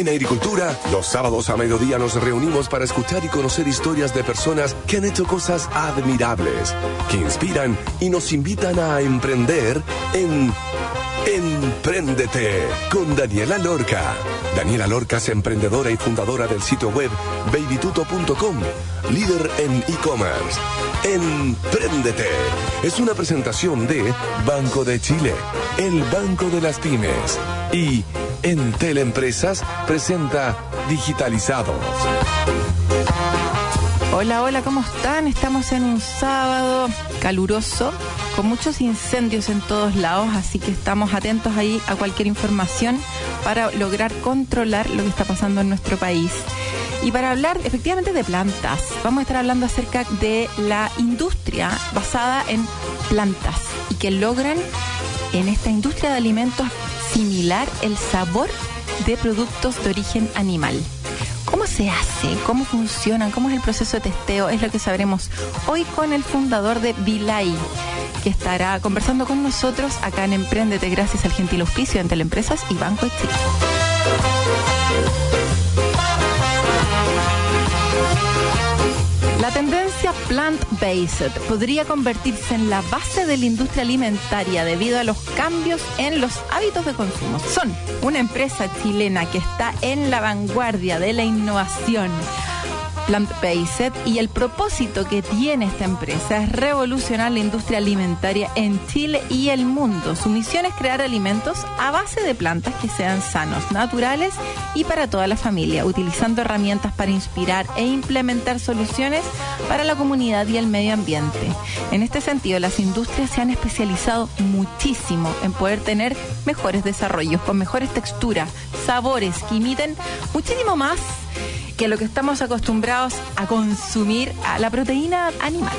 En Agricultura, los sábados a mediodía nos reunimos para escuchar y conocer historias de personas que han hecho cosas admirables, que inspiran y nos invitan a emprender en Empréndete con Daniela Lorca. Daniela Lorca es emprendedora y fundadora del sitio web babytuto.com, líder en e-commerce. Empréndete es una presentación de Banco de Chile, el Banco de las Pymes y en Teleempresas presenta Digitalizados. Hola, hola, ¿cómo están? Estamos en un sábado caluroso, con muchos incendios en todos lados, así que estamos atentos ahí a cualquier información para lograr controlar lo que está pasando en nuestro país. Y para hablar efectivamente de plantas, vamos a estar hablando acerca de la industria basada en plantas y que logran en esta industria de alimentos similar el sabor de productos de origen animal. ¿Cómo se hace? ¿Cómo funcionan? ¿Cómo es el proceso de testeo? Es lo que sabremos hoy con el fundador de Vilay, que estará conversando con nosotros acá en Emprendete gracias al gentil auspicio de Teleempresas y Banco de Chile. La tendencia plant-based podría convertirse en la base de la industria alimentaria debido a los cambios en los hábitos de consumo. Son una empresa chilena que está en la vanguardia de la innovación plant-based y el propósito que tiene esta empresa es revolucionar la industria alimentaria en Chile y el mundo. Su misión es crear alimentos a base de plantas que sean sanos, naturales y para toda la familia, utilizando herramientas para inspirar e implementar soluciones para la comunidad y el medio ambiente. En este sentido, las industrias se han especializado muchísimo en poder tener mejores desarrollos, con mejores texturas, sabores que imiten muchísimo más que lo que estamos acostumbrados a consumir a la proteína animal.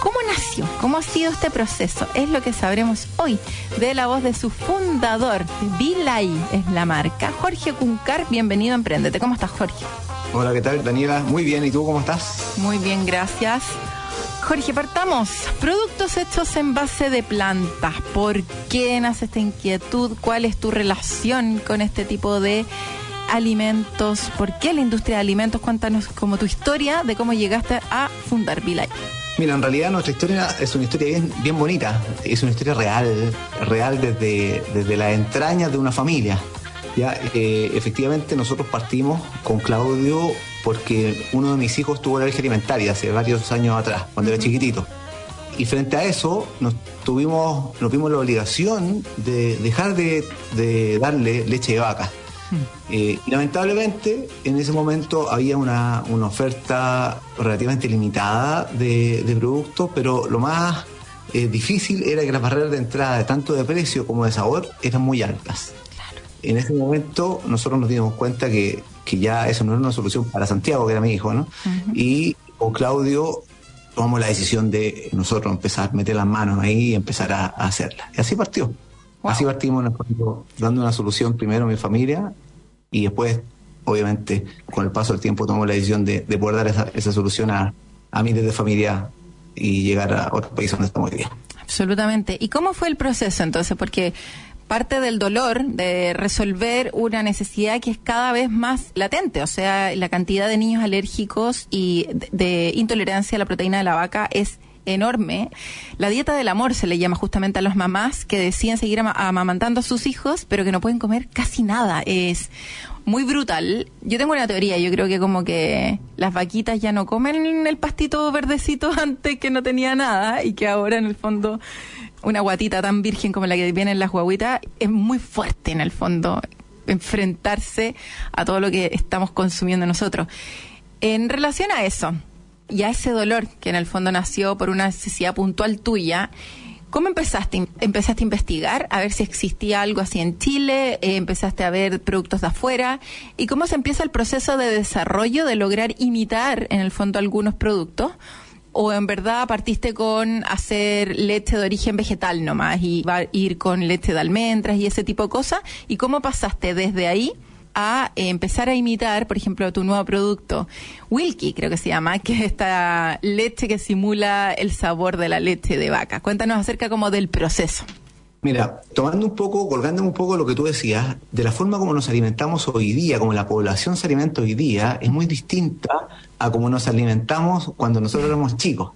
¿Cómo nació? ¿Cómo ha sido este proceso? Es lo que sabremos hoy de la voz de su fundador, Vilay es la marca. Jorge Cuncar, bienvenido a Emprendete. ¿Cómo estás, Jorge? Hola, ¿qué tal, Daniela? Muy bien, ¿y tú cómo estás? Muy bien, gracias. Jorge, partamos. Productos hechos en base de plantas. ¿Por qué nace esta inquietud? ¿Cuál es tu relación con este tipo de alimentos? ¿Por qué la industria de alimentos? Cuéntanos como tu historia de cómo llegaste a fundar Vilay. Mira, en realidad nuestra historia es una historia bien, bien bonita, es una historia real, real desde, desde las entrañas de una familia. Ya, eh, efectivamente nosotros partimos con Claudio porque uno de mis hijos tuvo alergia alimentaria hace varios años atrás, cuando era chiquitito. Y frente a eso nos tuvimos, nos vimos la obligación de dejar de, de darle leche de vaca. Eh, y lamentablemente en ese momento había una, una oferta relativamente limitada de, de, productos, pero lo más eh, difícil era que las barreras de entrada, tanto de precio como de sabor, eran muy altas. Claro. En ese momento nosotros nos dimos cuenta que, que, ya eso no era una solución para Santiago, que era mi hijo, ¿no? Uh -huh. Y con Claudio tomamos la decisión de nosotros empezar a meter las manos ahí y empezar a, a hacerla. Y así partió. Wow. Así partimos dando una solución primero a mi familia y después, obviamente, con el paso del tiempo tomamos la decisión de, de poder dar esa, esa solución a, a miles de familias y llegar a otro país donde estamos hoy día. Absolutamente. ¿Y cómo fue el proceso entonces? Porque parte del dolor de resolver una necesidad que es cada vez más latente, o sea, la cantidad de niños alérgicos y de, de intolerancia a la proteína de la vaca es enorme. La dieta del amor se le llama justamente a las mamás que deciden seguir am amamantando a sus hijos, pero que no pueden comer casi nada. Es muy brutal. Yo tengo una teoría, yo creo que como que las vaquitas ya no comen el pastito verdecito antes que no tenía nada y que ahora en el fondo una guatita tan virgen como la que vienen las guaguitas es muy fuerte en el fondo enfrentarse a todo lo que estamos consumiendo nosotros. En relación a eso, y a ese dolor que en el fondo nació por una necesidad puntual tuya, ¿cómo empezaste? ¿Empezaste a investigar a ver si existía algo así en Chile? Eh, ¿Empezaste a ver productos de afuera? ¿Y cómo se empieza el proceso de desarrollo de lograr imitar en el fondo algunos productos? ¿O en verdad partiste con hacer leche de origen vegetal nomás y va a ir con leche de almendras y ese tipo de cosas? ¿Y cómo pasaste desde ahí? A empezar a imitar, por ejemplo, tu nuevo producto, Wilkie, creo que se llama, que es esta leche que simula el sabor de la leche de vaca. Cuéntanos acerca como del proceso. Mira, tomando un poco, colgándome un poco lo que tú decías, de la forma como nos alimentamos hoy día, como la población se alimenta hoy día, es muy distinta a como nos alimentamos cuando nosotros éramos chicos.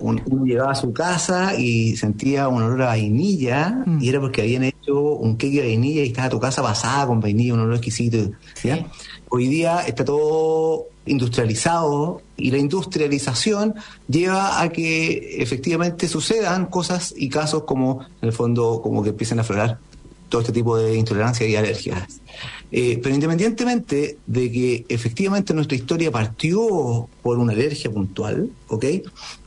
Uno, llegaba a su casa y sentía un olor a vainilla mm. y era porque habían hecho un cake de vainilla y estaba tu casa pasada con vainilla, un olor exquisito. Hoy día está todo industrializado y la industrialización lleva a que efectivamente sucedan cosas y casos como, en el fondo, como que empiecen a aflorar todo este tipo de intolerancia y alergias. Eh, pero independientemente de que efectivamente nuestra historia partió por una alergia puntual, ¿ok?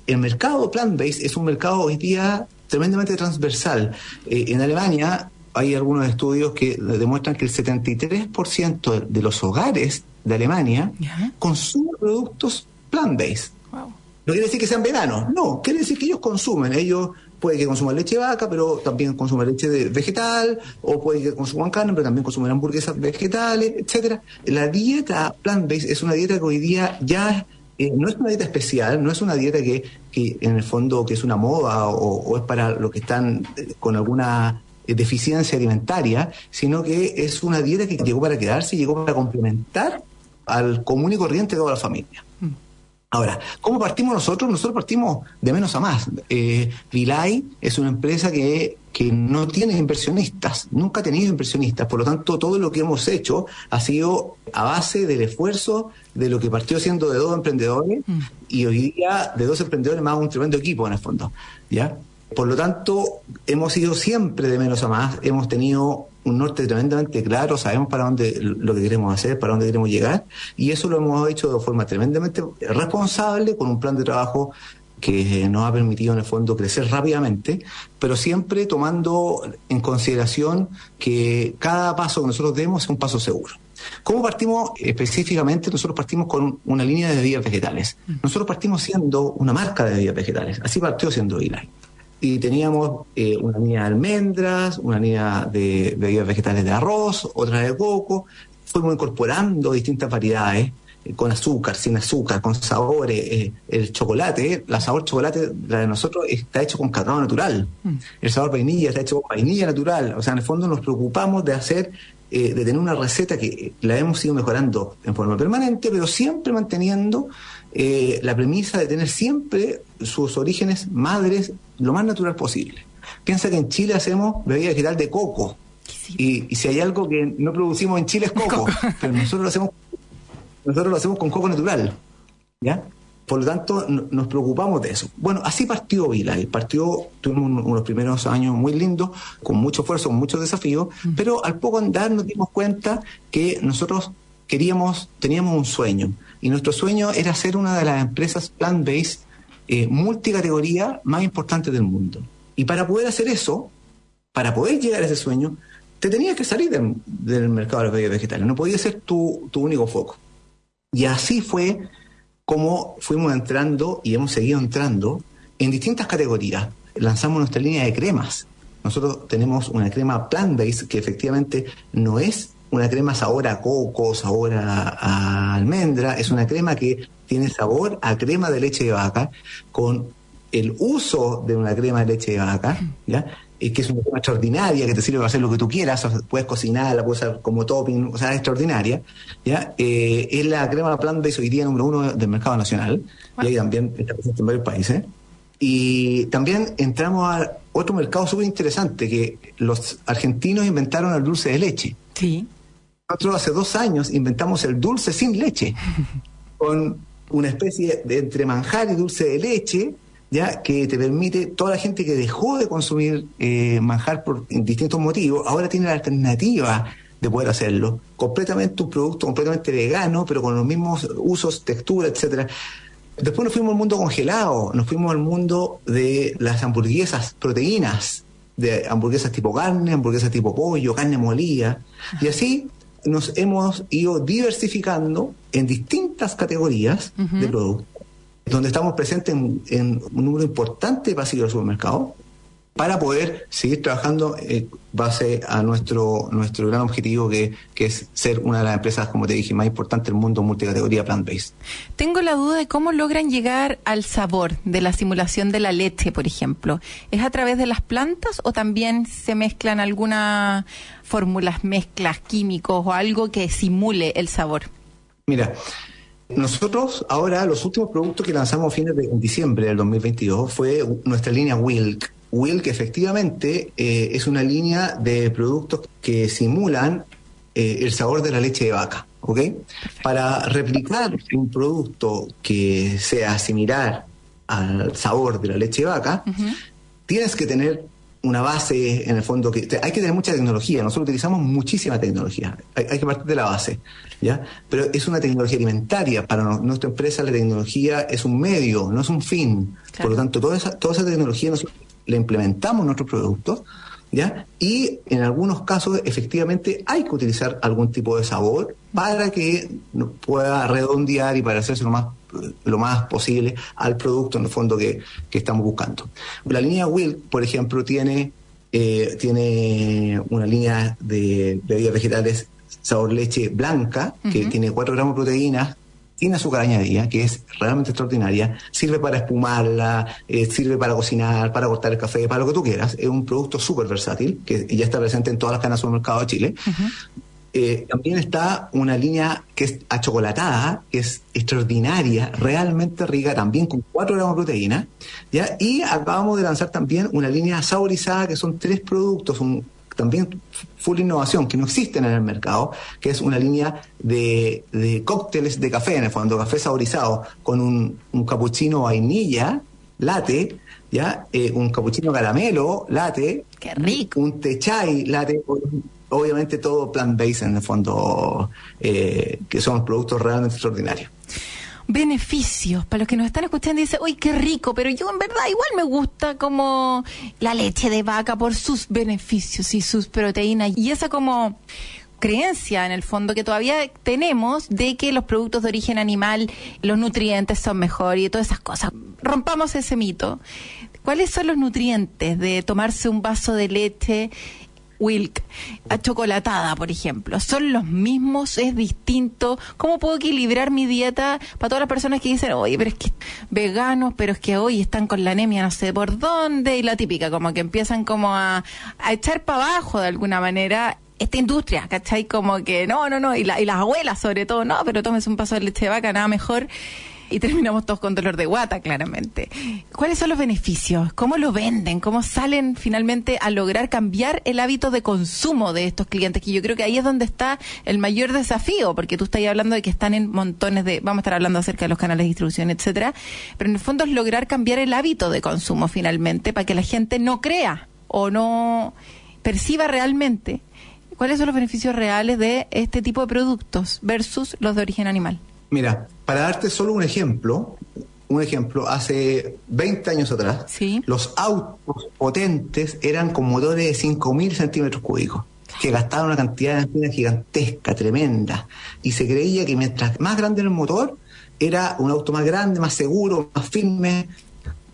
El mercado plant-based es un mercado hoy día tremendamente transversal. Eh, en Alemania hay algunos estudios que demuestran que el 73% de los hogares de Alemania consumen productos plant-based. No quiere decir que sean veganos, no, quiere decir que ellos consumen, ellos puede que consuman leche de vaca, pero también consumen leche de vegetal, o puede que consuman carne, pero también consumen hamburguesas vegetales, etcétera. La dieta plant-based es una dieta que hoy día ya eh, no es una dieta especial, no es una dieta que, que en el fondo que es una moda o, o es para los que están eh, con alguna deficiencia alimentaria, sino que es una dieta que llegó para quedarse y llegó para complementar al común y corriente de toda la familia. Ahora, ¿cómo partimos nosotros? Nosotros partimos de menos a más. Eh, Vilay es una empresa que, que no tiene inversionistas, nunca ha tenido inversionistas, por lo tanto todo lo que hemos hecho ha sido a base del esfuerzo de lo que partió siendo de dos emprendedores mm. y hoy día de dos emprendedores más un tremendo equipo en el fondo. ¿ya? Por lo tanto, hemos ido siempre de menos a más, hemos tenido un norte tremendamente claro, sabemos para dónde lo que queremos hacer, para dónde queremos llegar, y eso lo hemos hecho de forma tremendamente responsable, con un plan de trabajo que nos ha permitido en el fondo crecer rápidamente, pero siempre tomando en consideración que cada paso que nosotros demos es un paso seguro. ¿Cómo partimos específicamente? Nosotros partimos con una línea de bebidas vegetales. Mm. Nosotros partimos siendo una marca de bebidas vegetales. Así partió siendo Eli y teníamos eh, una línea de almendras, una línea de bebidas vegetales de arroz, otra de coco. Fuimos incorporando distintas variedades eh, con azúcar, sin azúcar, con sabores. Eh, el chocolate, la sabor chocolate, la de nosotros, está hecho con cacao natural. Mm. El sabor vainilla está hecho con vainilla natural. O sea, en el fondo nos preocupamos de hacer de tener una receta que la hemos ido mejorando en forma permanente, pero siempre manteniendo eh, la premisa de tener siempre sus orígenes madres lo más natural posible. Piensa que en Chile hacemos bebida vegetal de coco. Y, si hay algo que no producimos en Chile es coco, pero nosotros lo hacemos nosotros lo hacemos con coco natural. ¿Ya? Por lo tanto, nos preocupamos de eso. Bueno, así partió Vila. Partió, tuvimos unos primeros años muy lindos, con mucho esfuerzo, con muchos desafíos, mm. pero al poco andar nos dimos cuenta que nosotros queríamos, teníamos un sueño. Y nuestro sueño era ser una de las empresas plant-based eh, multicategoría más importantes del mundo. Y para poder hacer eso, para poder llegar a ese sueño, te tenías que salir del, mercado de los vegetales. No podía ser tu, tu único foco. Y así fue como fuimos entrando y hemos seguido entrando en distintas categorías. Lanzamos nuestra línea de cremas. Nosotros tenemos una crema plant-based que efectivamente no es una crema sabor a coco, sabor a, almendra, es una crema que tiene sabor a crema de leche de vaca, con el uso de una crema de leche de vaca, ¿ya? Y que es una crema extraordinaria, que te sirve para hacer lo que tú quieras, puedes cocinarla, puedes usar como topping, o sea, es extraordinaria, ¿ya? Eh, es la crema plant-based hoy día número uno del mercado nacional, y ahí también está presente en varios países. Y también entramos a otro mercado súper interesante, que los argentinos inventaron el dulce de leche. Sí. Nosotros hace dos años inventamos el dulce sin leche, con una especie de entre manjar y dulce de leche, ya que te permite, toda la gente que dejó de consumir eh, manjar por distintos motivos, ahora tiene la alternativa de poder hacerlo. Completamente un producto completamente vegano, pero con los mismos usos, textura, etcétera. Después nos fuimos al mundo congelado, nos fuimos al mundo de las hamburguesas, proteínas, de hamburguesas tipo carne, hamburguesas tipo pollo, carne molida, y así nos hemos ido diversificando en distintas categorías de productos, donde estamos presentes en, un número importante de pasillos de supermercado para poder seguir trabajando eh, base a nuestro, nuestro gran objetivo que, que, es ser una de las empresas, como te dije, más importantes del mundo multicategoría plant-based. Tengo la duda de cómo logran llegar al sabor de la simulación de la leche, por ejemplo. ¿Es a través de las plantas o también se mezclan algunas fórmulas, mezclas, químicos o algo que simule el sabor? Mira, nosotros ahora los últimos productos que lanzamos a fines de diciembre del 2022 fue nuestra línea Wilk. Wilk efectivamente eh, es una línea de productos que simulan eh, el sabor de la leche de vaca. ¿ok? Para replicar un producto que sea similar al sabor de la leche de vaca, tienes que tener una base, en el fondo, que hay que tener mucha tecnología. Nosotros utilizamos muchísima tecnología. Hay, que partir de la base, ¿ya? Pero es una tecnología alimentaria. Para nuestra empresa la tecnología es un medio, no es un fin. Por lo tanto, toda esa, toda esa tecnología nosotros la implementamos en nuestros productos, ¿ya? Y en algunos casos, efectivamente, hay que utilizar algún tipo de sabor para que pueda redondear y para hacerse lo más lo más posible al producto en el fondo que, estamos buscando. La línea Will, por ejemplo, tiene, eh, tiene una línea de bebidas vegetales sabor leche blanca, que tiene 4 gramos de proteínas, tiene azúcar añadida, que es realmente extraordinaria, sirve para espumarla, eh, sirve para cocinar, para cortar el café, para lo que tú quieras. Es un producto súper versátil, que ya está presente en todas las cadenas de supermercado de Chile. Eh, también está una línea que es achocolatada, que es extraordinaria, realmente rica, también con 4 gramos de proteína. ¿ya? Y acabamos de lanzar también una línea saborizada, que son tres productos, también full innovación, que no existen en el mercado, que es una línea de, cócteles de café, en el fondo, café saborizado, con un, un cappuccino vainilla, latte, ¿ya? Eh, un cappuccino caramelo, latte. Qué rico. Un té chai, latte, obviamente todo plant-based en el fondo, eh, que son productos realmente extraordinarios. Beneficios, para los que nos están escuchando y dicen, uy, qué rico, pero yo en verdad igual me gusta como la leche de vaca por sus beneficios y sus proteínas y esa como creencia en el fondo que todavía tenemos de que los productos de origen animal, los nutrientes son mejor y todas esas cosas. Rompamos ese mito. ¿Cuáles son los nutrientes de tomarse un vaso de leche Wilk, chocolatada, por ejemplo, son los mismos, es distinto. ¿Cómo puedo equilibrar mi dieta para todas las personas que dicen, oye, pero es que veganos, pero es que hoy están con la anemia no sé por dónde? Y la típica, como que empiezan como a, a echar para abajo de alguna manera esta industria, ¿cachai? Como que no, no, no, y, y las abuelas sobre todo, no, pero tomes un paso de leche de vaca, nada mejor y terminamos todos con dolor de guata, claramente. ¿Cuáles son los beneficios? ¿Cómo lo venden? ¿Cómo salen finalmente a lograr cambiar el hábito de consumo de estos clientes? Que yo creo que ahí es donde está el mayor desafío, porque tú estás hablando de que están en montones de, vamos a estar hablando acerca de los canales de distribución, etcétera, pero en el fondo es lograr cambiar el hábito de consumo finalmente para que la gente no crea o no perciba realmente cuáles son los beneficios reales de este tipo de productos versus los de origen animal. Mira, para darte solo un ejemplo, un ejemplo, hace 20 años atrás, los autos potentes eran con motores de 5.000 centímetros cúbicos, que gastaban una cantidad de energía gigantesca, tremenda, y se creía que mientras más grande era el motor, era un auto más grande, más seguro, más firme.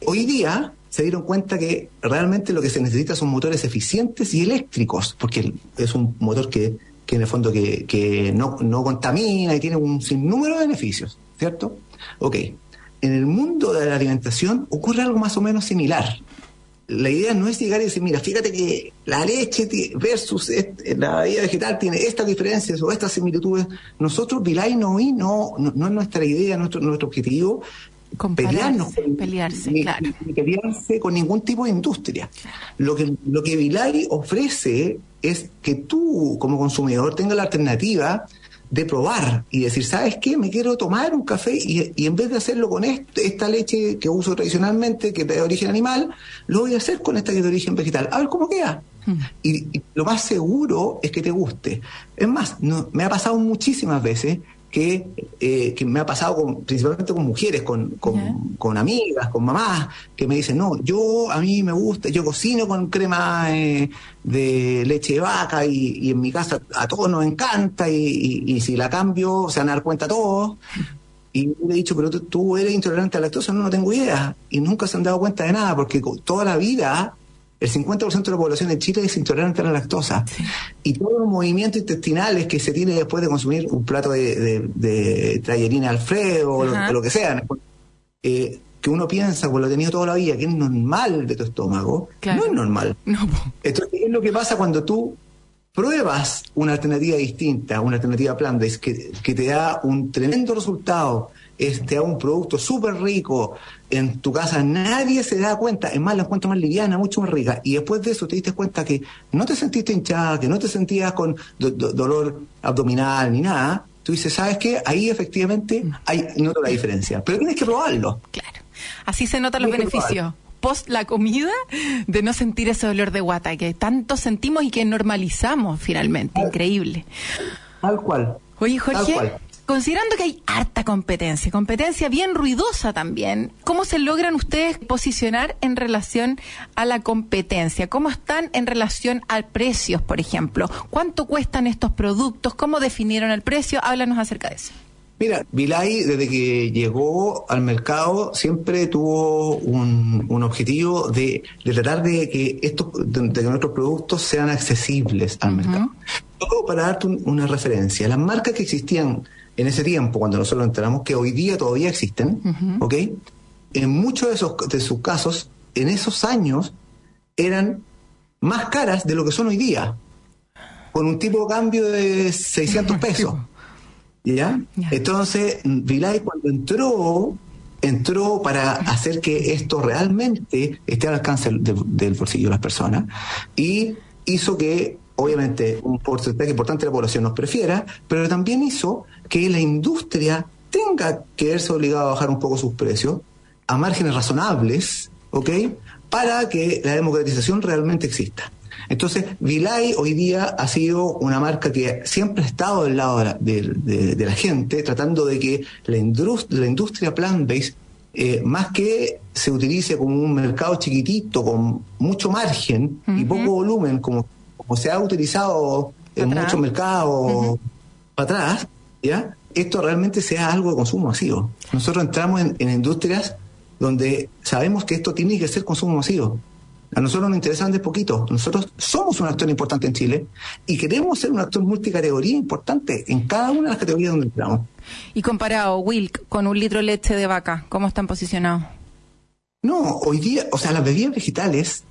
Hoy día se dieron cuenta que realmente lo que se necesita son motores eficientes y eléctricos, porque es un motor que que en el fondo que, no, no, contamina y tiene un sinnúmero de beneficios, ¿cierto? Ok, en el mundo de la alimentación ocurre algo más o menos similar. La idea no es llegar y decir, mira, fíjate que la leche versus la vida vegetal tiene estas diferencias o estas similitudes. Nosotros, Vilay, no, no, no, no es nuestra idea, nuestro, nuestro objetivo pelearnos pelearse, claro. pelearse con ningún tipo de industria. Lo que, lo que Vilay ofrece es que tú, como consumidor, tengas la alternativa de probar y decir, ¿sabes qué? Me quiero tomar un café y, en vez de hacerlo con esta leche que uso tradicionalmente, que es de origen animal, lo voy a hacer con esta que es de origen vegetal. A ver cómo queda. Hmm. Y, lo más seguro es que te guste. Es más, no, me ha pasado muchísimas veces que, eh, que me ha pasado con, principalmente con mujeres, con, con, amigas, con mamás, que me dicen, no, yo a mí me gusta, yo cocino con crema eh, de leche de vaca y, en mi casa a todos nos encanta y, y, si la cambio se van a dar cuenta todos. Y le he dicho, pero tú, eres intolerante a la lactosa, no, no tengo idea. Y nunca se han dado cuenta de nada, porque toda la vida el 50% de la población de Chile es intolerante a la lactosa. Y todos los movimientos intestinales que se tiene después de consumir un plato de, de, tallerina Alfredo o lo, que sea, eh, que uno piensa, pues lo ha tenido toda la vida, que es normal de tu estómago, no es normal. Entonces, ¿qué es lo que pasa cuando tú pruebas una alternativa distinta, una alternativa plan que, que te da un tremendo resultado, te da un producto súper rico en tu casa, nadie se da cuenta, es más, la encuentro más liviana, mucho más rica, y después de eso te diste cuenta que no te sentiste hinchada, que no te sentías con dolor abdominal ni nada, tú dices, ¿sabes qué? Ahí efectivamente hay, noto la diferencia, pero tienes que probarlo. Claro, así se notan los beneficios post la comida de no sentir ese dolor de guata que tanto sentimos y que normalizamos finalmente. Increíble. Tal cual. Oye, Jorge, considerando que hay harta competencia, competencia bien ruidosa también, ¿cómo se logran ustedes posicionar en relación a la competencia? ¿Cómo están en relación al precios, por ejemplo? ¿Cuánto cuestan estos productos? ¿Cómo definieron el precio? Háblanos acerca de eso. Mira, Vilay desde que llegó al mercado siempre tuvo un, objetivo de, tratar de que estos, de, que nuestros productos sean accesibles al mercado. Todo para darte una referencia, las marcas que existían en ese tiempo, cuando nosotros enteramos que hoy día todavía existen, ¿ok? En muchos de, esos, de sus casos, en esos años, eran más caras de lo que son hoy día, con un tipo de cambio de 600 pesos. ¿Ya? Entonces, Vilay cuando entró, entró para hacer que esto realmente esté al alcance del bolsillo de las personas y hizo que, obviamente, un porcentaje importante de la población nos prefiera, pero también hizo que la industria tenga que verse obligado a bajar un poco sus precios a márgenes razonables, ¿ok? Para que la democratización realmente exista. Entonces, Vilay hoy día ha sido una marca que siempre ha estado del lado de la, gente, tratando de que la, industria, la industria plant-based, eh, más que se utilice como un mercado chiquitito, con mucho margen y poco volumen, como, como se ha utilizado en muchos mercados para atrás, ¿ya? esto realmente sea algo de consumo masivo. Nosotros entramos en industrias donde sabemos que esto tiene que ser consumo masivo. A nosotros nos interesan de poquito. Nosotros somos un actor importante en Chile y queremos ser un actor multicategoría importante en cada una de las categorías donde entramos. Y comparado, Wilk, con un litro de leche de vaca, ¿cómo están posicionados? No, hoy día, o sea, las bebidas vegetales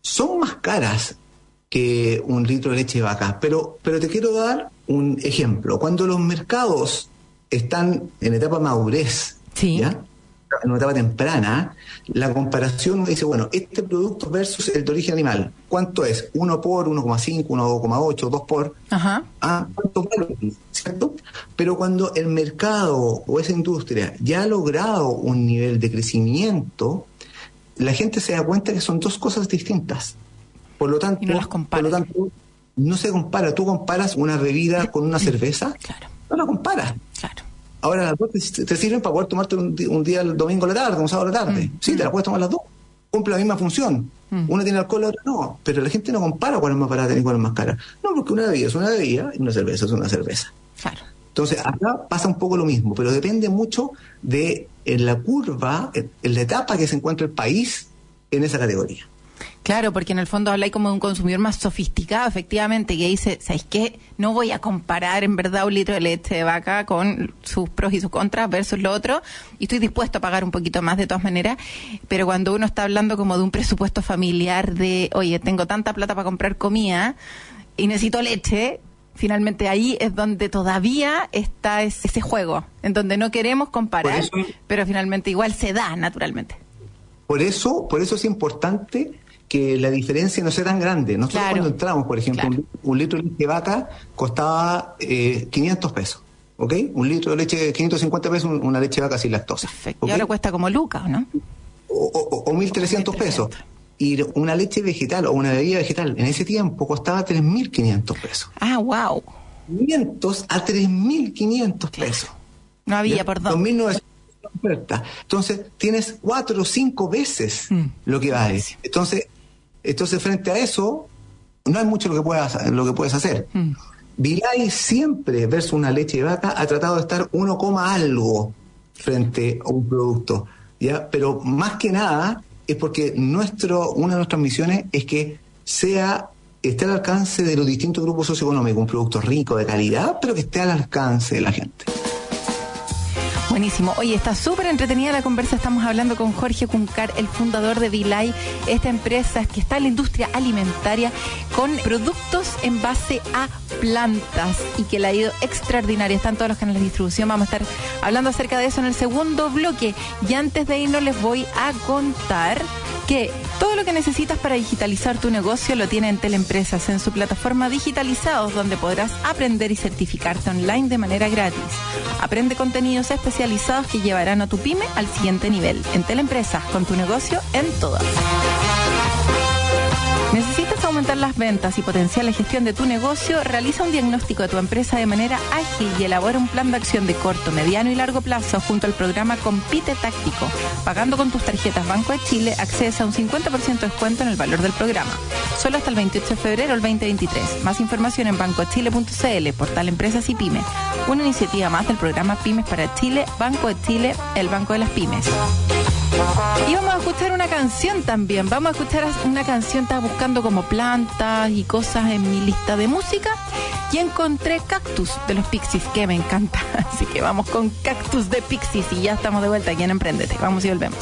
son más caras que un litro de leche de vaca. Pero, pero te quiero dar un ejemplo. Cuando los mercados están en etapa madurez, ¿ya? en una etapa temprana, la comparación dice, bueno, este producto versus el de origen animal, ¿cuánto es? ¿1 por, 1,5, 1,8, 2 por? Ajá. Ah, ¿cuánto ¿Cierto? Pero cuando el mercado o esa industria ya ha logrado un nivel de crecimiento, la gente se da cuenta que son dos cosas distintas. Por lo tanto, no por lo tanto, no se compara. Tú comparas una bebida con una cerveza, claro. no la comparas. Claro. Ahora las dos te, sirven para poder tomarte un, día el domingo a la tarde, un sábado a la tarde. Mm. Sí, te la puedes tomar las dos. Cumple la misma función. Mm. Una tiene alcohol, la otra no. Pero la gente no compara cuál es más barata ni cuál es más cara. No, porque una bebida es una bebida y una cerveza es una cerveza. Claro. Entonces, acá pasa un poco lo mismo, pero depende mucho de en la curva, en la etapa que se encuentra el país en esa categoría. Claro, porque en el fondo habláis como de un consumidor más sofisticado, efectivamente, que dice, ¿sabéis qué? No voy a comparar en verdad un litro de leche de vaca con sus pros y sus contras versus lo otro, y estoy dispuesto a pagar un poquito más de todas maneras, pero cuando uno está hablando como de un presupuesto familiar de, oye, tengo tanta plata para comprar comida y necesito leche, finalmente ahí es donde todavía está ese juego, en donde no queremos comparar, pero finalmente igual se da naturalmente. Por eso, por eso es importante que la diferencia no sea tan grande. Nosotros cuando entramos, por ejemplo, un, litro de leche de vaca costaba eh, 500 pesos. ¿Ok? Un litro de leche, 550 pesos, una leche de vaca sin lactosa. Perfecto. Y ahora cuesta como lucas, ¿no? O, o, 1.300 pesos. Y una leche vegetal o una bebida vegetal en ese tiempo costaba 3.500 pesos. Ah, wow. 500 a 3.500 pesos. No había, perdón. 2.900 Entonces, tienes cuatro o cinco veces mm. lo que vale. Entonces, entonces, frente a eso, no hay mucho lo que puedas, lo que puedes hacer. Mm. Vilay siempre, versus una leche de vaca, ha tratado de estar uno coma algo frente a un producto. ¿ya? Pero más que nada, es porque nuestro, una de nuestras misiones es que sea esté al alcance de los distintos grupos socioeconómicos, un producto rico, de calidad, pero que esté al alcance de la gente. Buenísimo. Oye, está súper entretenida la conversa. Estamos hablando con Jorge Cuncar, el fundador de Vilay, esta empresa que está en la industria alimentaria con productos en base a plantas y que le ha ido extraordinaria. Están todos los canales de distribución. Vamos a estar hablando acerca de eso en el segundo bloque. Y antes de irnos les voy a contar que todo lo que necesitas para digitalizar tu negocio lo tiene en Teleempresas en su plataforma Digitalizados, donde podrás aprender y certificarte online de manera gratis. Aprende contenidos especializados que llevarán a tu pyme al siguiente nivel. En Teleempresas, con tu negocio en todas. ¿Necesitas aumentar las ventas y potenciar la gestión de tu negocio? Realiza un diagnóstico de tu empresa de manera ágil y elabora un plan de acción de corto, mediano y largo plazo junto al programa Compite Táctico. Pagando con tus tarjetas Banco de Chile, accedes a un 50% de descuento en el valor del programa. Solo hasta el 28 de febrero del 2023. Más información en bancochile.cl, portal Empresas y Pymes. Una iniciativa más del programa Pymes para Chile, Banco de Chile, el Banco de las Pymes. Y vamos a escuchar una canción también. Vamos a escuchar una canción, estaba buscando como plantas y cosas en mi lista de música y encontré Cactus de los Pixies, que me encanta. Así que vamos con Cactus de Pixies y ya estamos de vuelta aquí en Emprendete. Vamos y volvemos.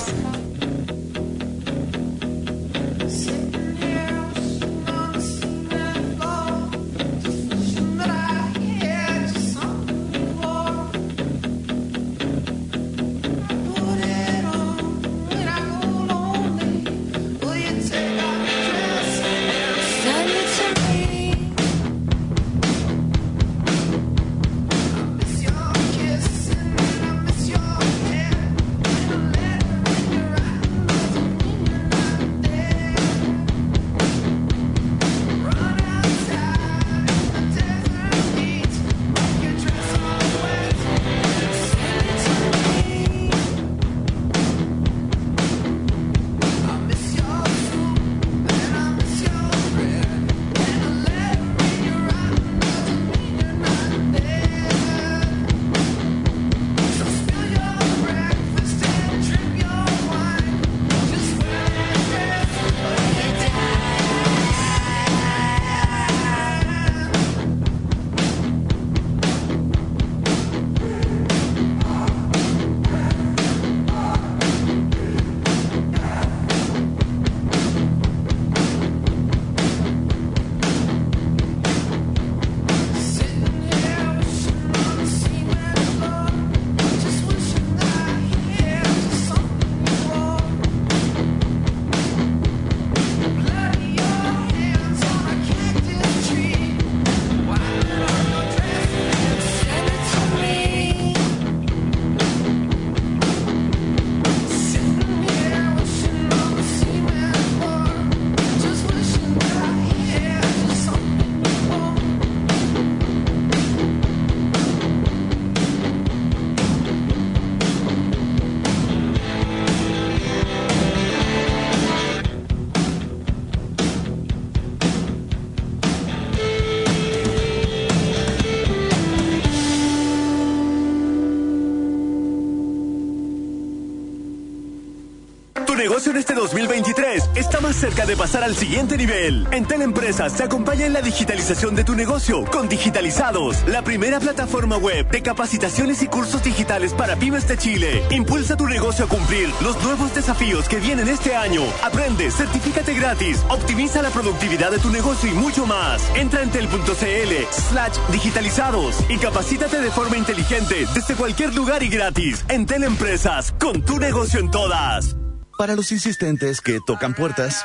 Este 2023 está más cerca de pasar al siguiente nivel. En Teleempresas se acompaña en la digitalización de tu negocio con Digitalizados, la primera plataforma web de capacitaciones y cursos digitales para pymes de Chile. Impulsa tu negocio a cumplir los nuevos desafíos que vienen este año. Aprende, certifícate gratis, optimiza la productividad de tu negocio y mucho más. Entra en tel.cl slash digitalizados y capacítate de forma inteligente desde cualquier lugar y gratis. En Teleempresas, con tu negocio en todas para los insistentes que tocan puertas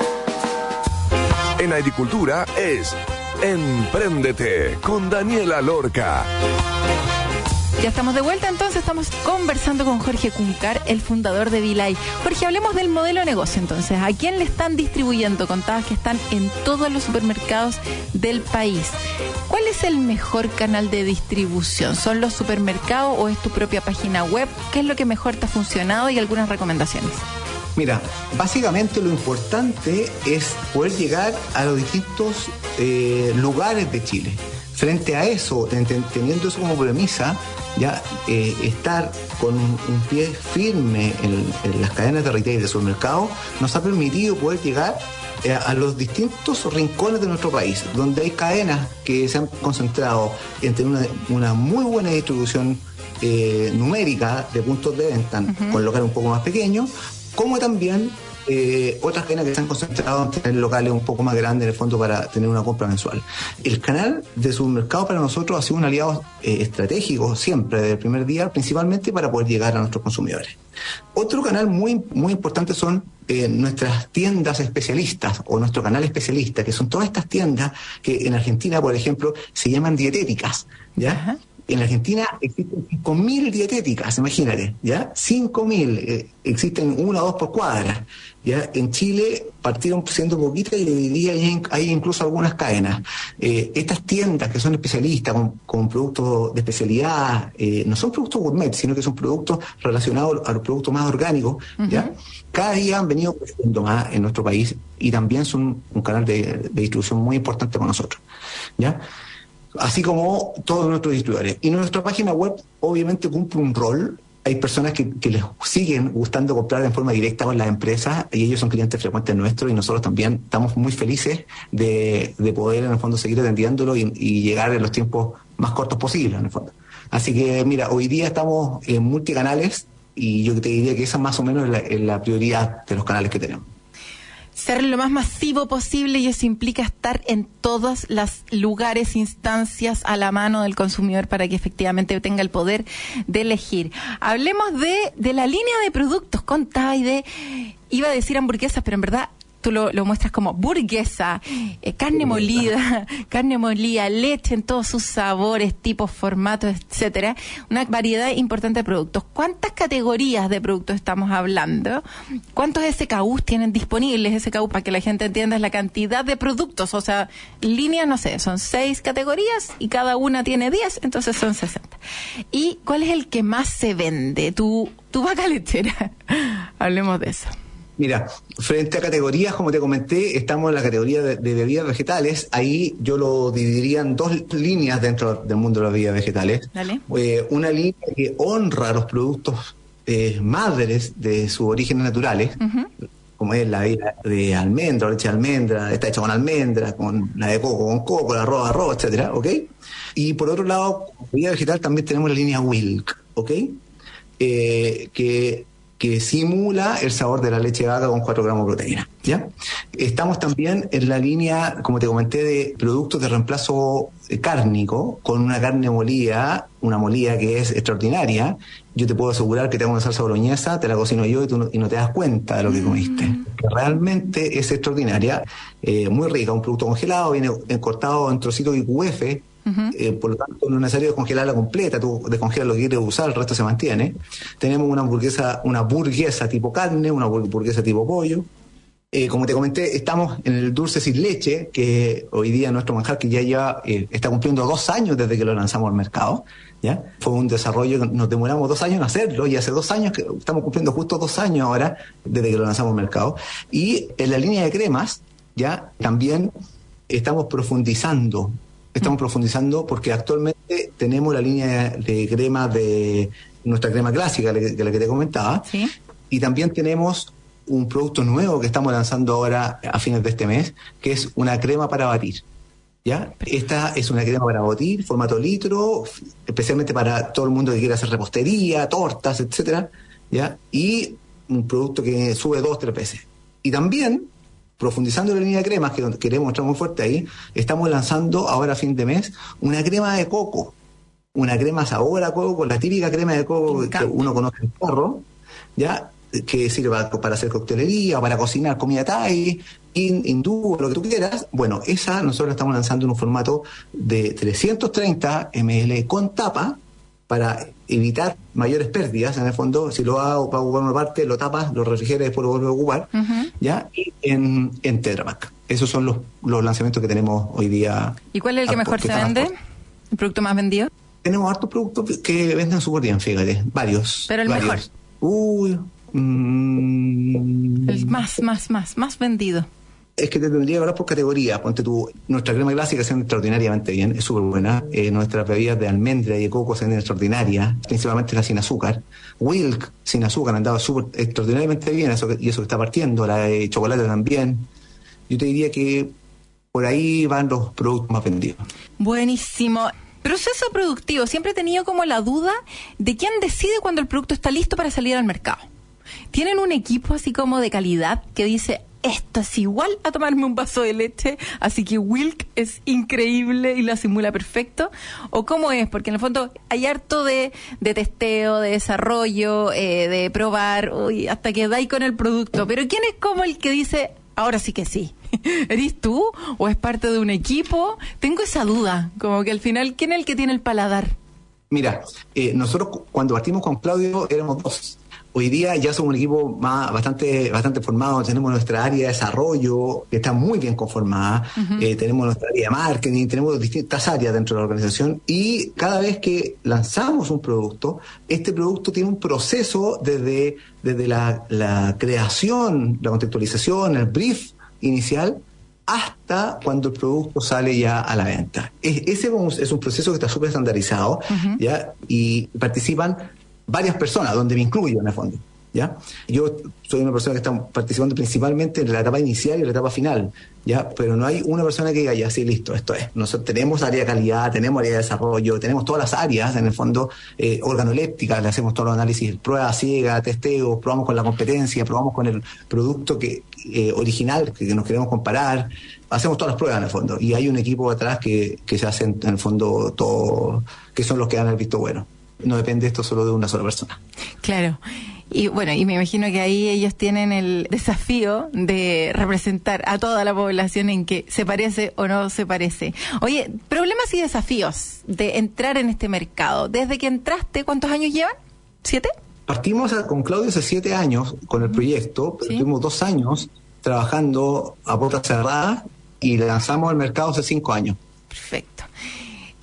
en agricultura es Empréndete con Daniela Lorca. Ya estamos de vuelta, entonces estamos conversando con Jorge Cuncar, el fundador de Vilay. Jorge, hablemos del modelo de negocio entonces. ¿A quién le están distribuyendo? Contabas que están en todos los supermercados del país. ¿Cuál es el mejor canal de distribución? ¿Son los supermercados o es tu propia página web? ¿Qué es lo que mejor te ha funcionado y algunas recomendaciones? Mira, básicamente lo importante es poder llegar a los distintos eh, lugares de Chile. Frente a eso, teniendo eso como premisa, ya eh, estar con un, pie firme en, las cadenas de retail de supermercado nos ha permitido poder llegar eh, a los distintos rincones de nuestro país, donde hay cadenas que se han concentrado en tener una, muy buena distribución eh, numérica de puntos de venta, con locales un poco más pequeños, como también eh, otras cadenas que se han concentrado en tener locales un poco más grandes en el fondo para tener una compra mensual. El canal de supermercado para nosotros ha sido un aliado eh, estratégico siempre, desde el primer día, principalmente para poder llegar a nuestros consumidores. Otro canal muy, muy importante son eh, nuestras tiendas especialistas o nuestro canal especialista, que son todas estas tiendas que en Argentina, por ejemplo, se llaman dietéticas. ¿ya? En Argentina existen 5.000 dietéticas, imagínate, ¿ya? 5.000, eh, existen una o dos por cuadra. ¿ya? En Chile partieron siendo poquitas y hoy día hay, incluso algunas cadenas. Eh, estas tiendas que son especialistas con, productos de especialidad, eh, no son productos gourmet, sino que son productos relacionados a los productos más orgánicos, ¿ya? Cada día han venido creciendo más en nuestro país y también son un canal de, de distribución muy importante para nosotros, ¿ya? Así como todos nuestros distribuidores. Y nuestra página web obviamente cumple un rol. Hay personas que, les siguen gustando comprar en forma directa con las empresas y ellos son clientes frecuentes nuestros y nosotros también estamos muy felices de, poder en el fondo seguir atendiéndolo y, llegar en los tiempos más cortos posibles en el fondo. Así que mira, hoy día estamos en multicanales y yo te diría que esa más o menos es la prioridad de los canales que tenemos ser lo más masivo posible y eso implica estar en todos los lugares, instancias a la mano del consumidor para que efectivamente tenga el poder de elegir. Hablemos de, de la línea de productos con y de, iba a decir hamburguesas, pero en verdad tú lo, muestras como burguesa, eh, carne molida, carne molida, leche en todos sus sabores, tipos, formatos, etcétera, una variedad importante de productos. ¿Cuántas categorías de productos estamos hablando? ¿Cuántos SKUs tienen disponibles? SKU, para que la gente entienda, es la cantidad de productos, o sea, líneas, no sé, son seis categorías y cada una tiene diez, entonces son 60. ¿Y cuál es el que más se vende? Tu, tu vaca lechera. Hablemos de eso. Mira, frente a categorías, como te comenté, estamos en la categoría de, bebidas vegetales. Ahí yo lo dividiría en dos líneas dentro del mundo de las bebidas vegetales. Eh, una línea que honra los productos eh, madres de sus orígenes naturales, como es la de almendra, leche de almendra, está hecha con almendra, con la de coco, con coco, la arroz, arroz, etcétera, ¿ok? Y por otro lado, bebida vegetal también tenemos la línea Wilk, ¿ok? Eh, que que simula el sabor de la leche de vaca con 4 gramos de proteína. ¿ya? Estamos también en la línea, como te comenté, de productos de reemplazo cárnico, con una carne molida, una molida que es extraordinaria. Yo te puedo asegurar que te hago una salsa boloñesa, te la cocino yo y, tú no, te das cuenta de lo que comiste. Mm. Que realmente es extraordinaria, eh, muy rica, un producto congelado, viene cortado en trocitos de QF, eh, por lo tanto, no es necesario descongelarla completa, tú descongelas lo que quieres usar, el resto se mantiene. Tenemos una hamburguesa, una burguesa tipo carne, una burguesa tipo pollo. Eh, como te comenté, estamos en el dulce sin leche, que hoy día nuestro manjar que ya lleva, eh, está cumpliendo dos años desde que lo lanzamos al mercado. ¿ya? Fue un desarrollo que nos demoramos dos años en hacerlo y hace dos años que estamos cumpliendo justo dos años ahora desde que lo lanzamos al mercado. Y en la línea de cremas, ya también estamos profundizando estamos profundizando porque actualmente tenemos la línea de crema de nuestra crema clásica, de la que te comentaba, y también tenemos un producto nuevo que estamos lanzando ahora a fines de este mes, que es una crema para batir. ¿Ya? Esta es una crema para batir, formato litro, especialmente para todo el mundo que quiera hacer repostería, tortas, etcétera, ¿ya? Y un producto que sube dos, tres veces. Y también profundizando en la línea de cremas, que queremos mostrar muy fuerte ahí, estamos lanzando ahora a fin de mes una crema de coco. Una crema sabor a coco, la típica crema de coco que uno conoce en perro, ¿ya? que sirve para, hacer coctelería, para cocinar comida thai, hindú, lo que tú quieras. Bueno, esa nosotros la estamos lanzando en un formato de 330 ml con tapa, para evitar mayores pérdidas, en el fondo, si lo va, a ocupar una parte, lo tapas, lo refrigeras y después lo vuelves a ocupar, ¿ya? Y en, en Tetra Pak. Esos son los, los lanzamientos que tenemos hoy día. ¿Y cuál es el que mejor se vende? ¿El producto más vendido? Tenemos hartos productos que venden súper bien, fíjate, varios. Pero el varios. mejor. Uy. mm, El más, más, más, más vendido. Es que te tendría que hablar por categoría. Ponte tú, nuestra crema clásica se extraordinariamente bien, es súper buena. Eh, nuestras bebidas de almendra y de coco se extraordinarias, principalmente la sin azúcar. Wilk sin azúcar andaba súper extraordinariamente bien, y eso que está partiendo. La de chocolate también. Yo te diría que por ahí van los productos más vendidos. Buenísimo. Proceso productivo. Siempre he tenido como la duda de quién decide cuando el producto está listo para salir al mercado. ¿Tienen un equipo así como de calidad que dice, esto es igual a tomarme un vaso de leche, así que Wilk es increíble y lo simula perfecto? ¿O cómo es? Porque en el fondo hay harto de, de testeo, de desarrollo, eh, de probar, uy, hasta que dais con el producto. Pero ¿quién es como el que dice, ahora sí que sí? ¿Eres tú o es parte de un equipo? Tengo esa duda, como que al final, ¿quién es el que tiene el paladar? Mira, eh, nosotros cu- cuando partimos con Claudio éramos dos. Hoy día ya somos un equipo más, bastante, bastante formado, tenemos nuestra área de desarrollo que está muy bien conformada, eh, tenemos nuestra área de marketing, tenemos distintas áreas dentro de la organización. Y cada vez que lanzamos un producto, este producto tiene un proceso desde, desde la, la creación, la contextualización, el brief inicial, hasta cuando el producto sale ya a la venta. Es- ese es un- es un proceso que está súper estandarizado, ¿ya? Y participan varias personas, donde me incluyo en el fondo, ¿ya? Yo soy una persona que está participando principalmente en la etapa inicial y en la etapa final, ¿ya? Pero no hay una persona que diga, ya, sí, listo, esto es. Nosotros tenemos área de calidad, tenemos área de desarrollo, tenemos todas las áreas, en el fondo, eh, organolépticas, le hacemos todos los análisis, pruebas ciegas, testeos, probamos con la competencia, probamos con el producto que eh, original que, nos queremos comparar, hacemos todas las pruebas en el fondo. Y hay un equipo atrás que, que se hacen en el fondo todo, que son los que dan el visto bueno. No depende esto solo de una sola persona. Claro. Y bueno, y me imagino que ahí ellos tienen el desafío de representar a toda la población en que se parece o no se parece. Oye, problemas y desafíos de entrar en este mercado. Desde que entraste, ¿cuántos años llevan? ¿Siete? Partimos a- con Claudio hace siete años con el proyecto, pero Sí. tuvimos dos años trabajando a puertas cerradas y lanzamos al mercado hace cinco años. Perfecto.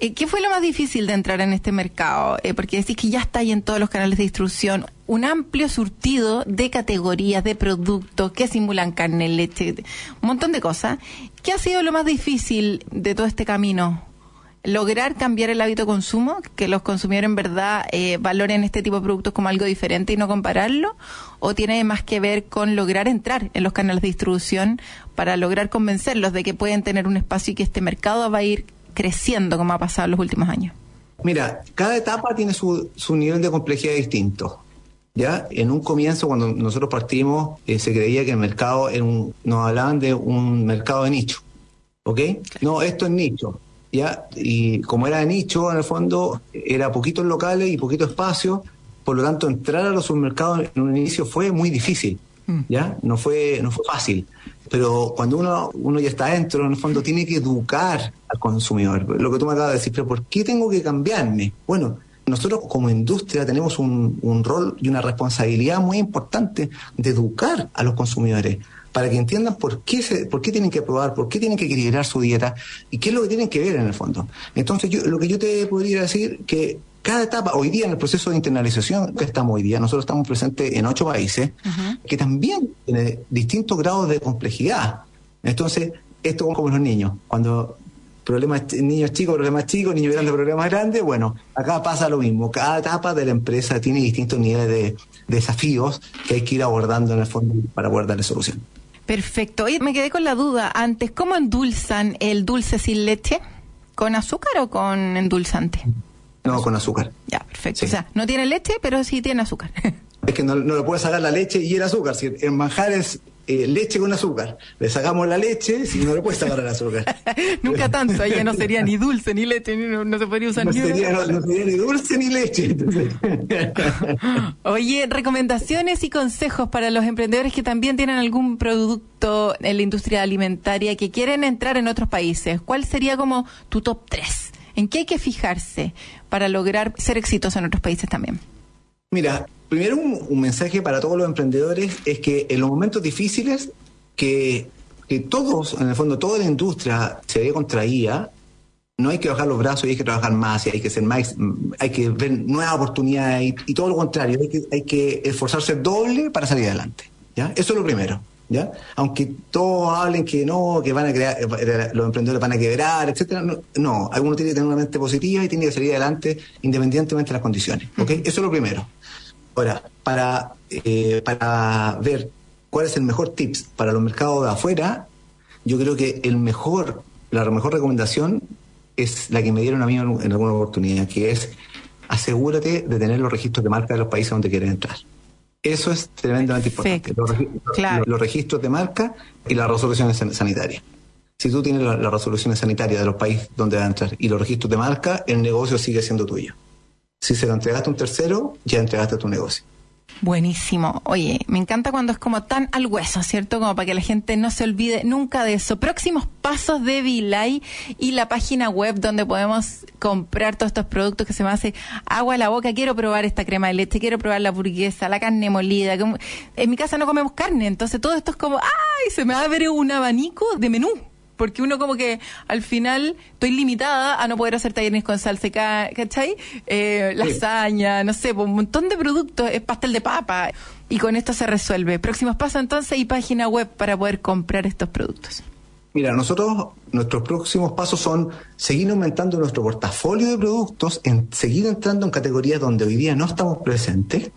Eh, ¿Qué fue lo más difícil de entrar en este mercado? Eh, porque decís que ya está ahí en todos los canales de distribución un amplio surtido de categorías, de productos que simulan carne, leche, un montón de cosas. ¿Qué ha sido lo más difícil de todo este camino? ¿Lograr cambiar el hábito de consumo? ¿Que los consumidores en verdad eh, valoren este tipo de productos como algo diferente y no compararlo? ¿O tiene más que ver con lograr entrar en los canales de distribución para lograr convencerlos de que pueden tener un espacio y que este mercado va a ir creciendo como ha pasado en los últimos años? Mira, cada etapa tiene su, su nivel de complejidad distinto. ¿ya? En un comienzo, cuando nosotros partimos, eh, se creía que el mercado, era un- nos hablaban de un mercado de nicho. ¿Ok? No, esto es nicho. ¿ya? Y como era de nicho, en el fondo, era poquitos locales y poquito espacio. Por lo tanto, entrar a los supermercados en un inicio fue muy difícil. ¿Ya? No fue, no fue fácil. Pero cuando uno, uno ya está adentro, en el fondo tiene que educar al consumidor. Lo que tú me acabas de decir, pero ¿por qué tengo que cambiarme? Bueno, nosotros como industria tenemos un, un rol y una responsabilidad muy importante de educar a los consumidores para que entiendan por qué, se, por qué tienen que probar, por qué tienen que equilibrar su dieta y qué es lo que tienen que ver en el fondo. Entonces, yo, lo que yo te podría decir que cada etapa, hoy día en el proceso de internalización que estamos hoy día, nosotros estamos presentes en ocho países, que también tiene distintos grados de complejidad. Entonces, esto es como los niños, cuando problemas niños chicos, problemas chicos, niños grandes, problemas grandes, bueno, acá pasa lo mismo, cada etapa de la empresa tiene distintos niveles de desafíos que hay que ir abordando en el fondo para poder darle solución. Perfecto. Oye, me quedé con la duda antes. ¿Cómo endulzan el dulce sin leche? ¿Con azúcar o con endulzante? No con azúcar. Ya, perfecto. Sí. O sea, no tiene leche, pero sí tiene azúcar. Es que no, no le puedes sacar la leche y el azúcar. Si el manjar es eh, leche con azúcar, le sacamos la leche, si no le puedes sacar el azúcar. Nunca tanto. Ella no sería ni dulce ni leche, ni, no, no se podría usar No ni sería, no- no sería ni dulce ni leche. Oye, recomendaciones y consejos para los emprendedores que también tienen algún producto en la industria alimentaria que quieren entrar en otros países. ¿Cuál sería como tu top 3 ¿En qué hay que fijarse para lograr ser exitoso en otros países también? Mira, primero un, mensaje para todos los emprendedores es que en los momentos difíciles que, que todos, en el fondo, toda la industria se ve contraída, no hay que bajar los brazos y hay que trabajar más hay que ser más, hay que ver nuevas oportunidades y, todo lo contrario, hay que, hay que esforzarse doble para salir adelante. ¿ya? Eso es lo primero. ¿Ya? Aunque todos hablen que no, que van a crear, eh, los emprendedores van a quebrar, etcétera, no, no, alguno tiene que tener una mente positiva y tiene que salir adelante independientemente de las condiciones, ¿ok? Eso es lo primero. Ahora, para, eh, para ver cuál es el mejor tips para los mercados de afuera, yo creo que el mejor, la mejor recomendación es la que me dieron a mí en alguna oportunidad, que es asegúrate de tener los registros de marca de los países donde quieres entrar. Eso es tremendamente importante. Los, registros de marca y las resoluciones sanitarias. Si tú tienes las resoluciones sanitarias de los países donde vas a entrar y los registros de marca, el negocio sigue siendo tuyo. Si se lo entregaste a un tercero, ya entregaste tu negocio. Buenísimo. Oye, me encanta cuando es como tan al hueso, ¿cierto? Como para que la gente no se olvide nunca de eso. Próximos pasos de Vilay y la página web donde podemos comprar todos estos productos que se me hace agua a la boca. Quiero probar esta crema de leche, quiero probar la burguesa, la carne molida. En mi casa no comemos carne, entonces todo esto es como, ¡ay! Se me abre un abanico de menú porque uno como que al final estoy limitada a no poder hacer talleres con salsa, ¿cachai? Eh, lasaña, no sé, un montón de productos, es pastel de papa, y con esto se resuelve. Próximos pasos entonces y página web para poder comprar estos productos. Mira, nosotros, nuestros próximos pasos son seguir aumentando nuestro portafolio de productos, en seguir entrando en categorías donde hoy día no estamos presentes,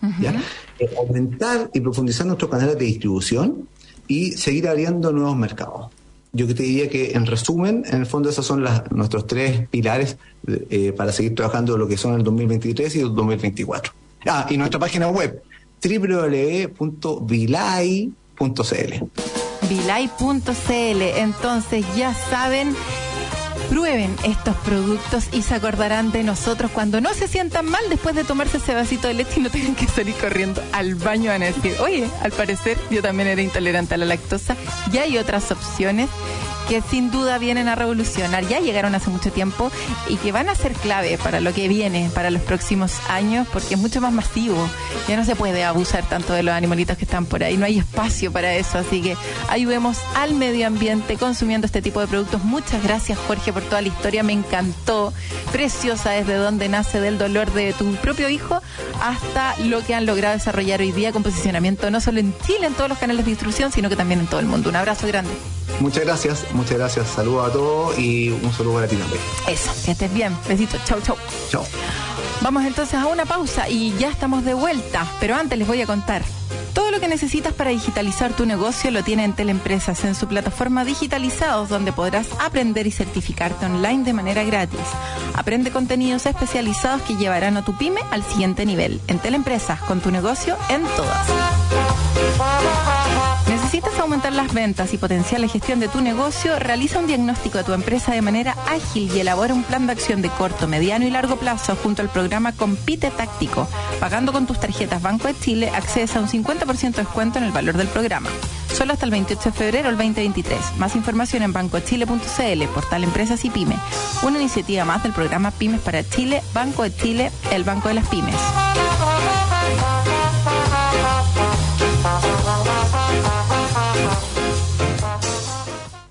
eh, aumentar y profundizar nuestros canales de distribución y seguir abriendo nuevos mercados yo te diría que en resumen, en el fondo esos son nuestros tres pilares eh, para seguir trabajando lo que son el 2023 y el 2024. Ah, y nuestra página web www.vilay.cl. Vilay.cl. Entonces ya saben Prueben estos productos y se acordarán de nosotros cuando no se sientan mal después de tomarse ese vasito de leche y no tengan que salir corriendo al baño a decir, oye, al parecer yo también era intolerante a la lactosa. Ya hay otras opciones que sin duda vienen a revolucionar, ya llegaron hace mucho tiempo y que van a ser clave para lo que viene, para los próximos años, porque es mucho más masivo. Ya no se puede abusar tanto de los animalitos que están por ahí, no hay espacio para eso, así que ayudemos al medio ambiente consumiendo este tipo de productos. Muchas gracias Jorge por toda la historia, me encantó, preciosa desde donde nace del dolor de tu propio hijo hasta lo que han logrado desarrollar hoy día con posicionamiento no solo en Chile, en todos los canales de distribución, sino que también en todo el mundo. Un abrazo grande. Muchas gracias, muchas gracias. Saludos a todos y un saludo para ti también. Eso, que estés bien. Besitos. Chau, chau. Chau. Vamos entonces a una pausa y ya estamos de vuelta, pero antes les voy a contar. Todo lo que necesitas para digitalizar tu negocio lo tiene en Teleempresas en su plataforma Digitalizados, donde podrás aprender y certificarte online de manera gratis. Aprende contenidos especializados que llevarán a tu pyme al siguiente nivel. En Teleempresas, con tu negocio en todas. ¿Necesitas aumentar las ventas y potenciar la gestión de tu negocio? Realiza un diagnóstico de tu empresa de manera ágil y elabora un plan de acción de corto, mediano y largo plazo junto al programa Compite Táctico. Pagando con tus tarjetas Banco de Chile, accedes a un 50% de descuento en el valor del programa. Solo hasta el 28 de febrero del 2023. Más información en bancochile.cl, portal Empresas y Pyme. Una iniciativa más del programa Pymes para Chile, Banco de Chile, el Banco de las Pymes.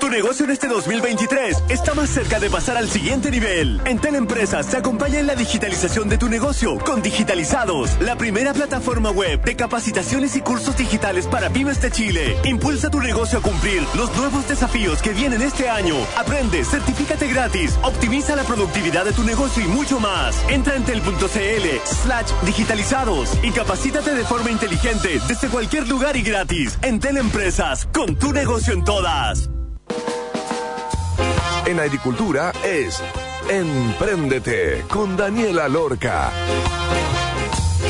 Tu negocio en este 2023 está más cerca de pasar al siguiente nivel. En Teleempresas se acompaña en la digitalización de tu negocio con Digitalizados, la primera plataforma web de capacitaciones y cursos digitales para pymes de Chile. Impulsa tu negocio a cumplir los nuevos desafíos que vienen este año. Aprende, certifícate gratis, optimiza la productividad de tu negocio y mucho más. Entra en tel.cl slash digitalizados y capacítate de forma inteligente desde cualquier lugar y gratis. En Teleempresas, con tu negocio en todas. En agricultura es Empréndete con Daniela Lorca.